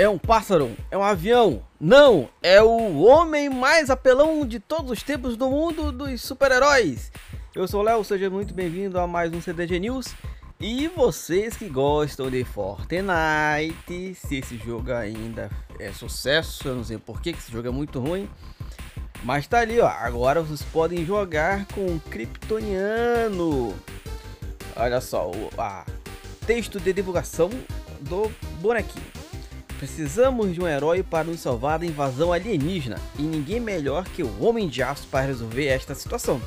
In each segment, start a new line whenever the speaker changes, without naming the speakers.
É um pássaro? É um avião? Não! É o homem mais apelão de todos os tempos do mundo dos super-heróis! Eu sou o Léo, seja muito bem-vindo a mais um CDG News. E vocês que gostam de Fortnite, se esse jogo ainda é sucesso, eu não sei porquê, que esse jogo é muito ruim. Mas tá ali, ó. Agora vocês podem jogar com o Kryptoniano. Olha só, o a texto de divulgação do bonequinho. Precisamos de um herói para nos salvar da invasão alienígena e ninguém melhor que o Homem de Aço para resolver esta situação.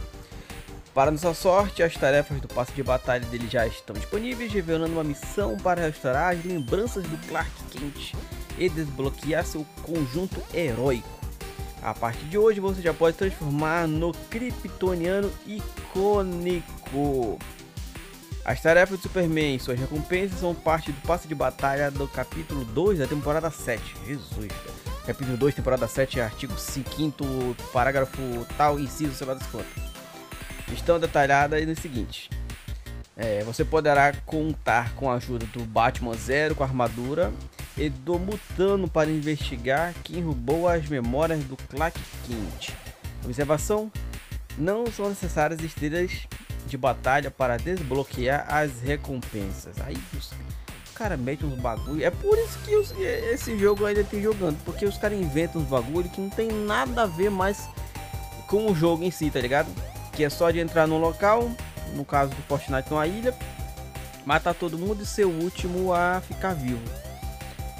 Para nossa sorte, as tarefas do passe de batalha dele já estão disponíveis, revelando uma missão para restaurar as lembranças do Clark Kent e desbloquear seu conjunto heróico. A partir de hoje você já pode transformar no Kryptoniano icônico. As tarefas do Superman e suas recompensas são parte do passe de batalha do capítulo 2 da temporada 7. Jesus, capítulo 2, temporada 7, artigo 5, parágrafo tal, inciso, sei lá das. Estão detalhadas no seguinte: é, você poderá contar com a ajuda do Batman Zero com armadura e do Mutano para investigar quem roubou as memórias do Clark Kent. Observação: não são necessárias estrelas de batalha para desbloquear as recompensas. Aí os caras metem uns bagulho. É por isso que os, esse jogo ainda tem jogando. Porque os caras inventam uns bagulho que não tem nada a ver mais com o jogo em si, tá ligado? Que é só de entrar no local, no caso do Fortnite numa ilha, matar todo mundo e ser o último a ficar vivo.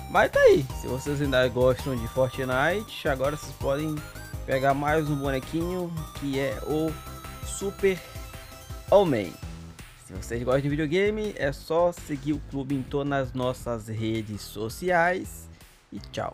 Mas tá aí, se vocês ainda gostam de Fortnite, agora vocês podem pegar mais um bonequinho que é o Super Homem. Se vocês gostam de videogame, é só seguir o clube em todas as nossas redes sociais. E tchau.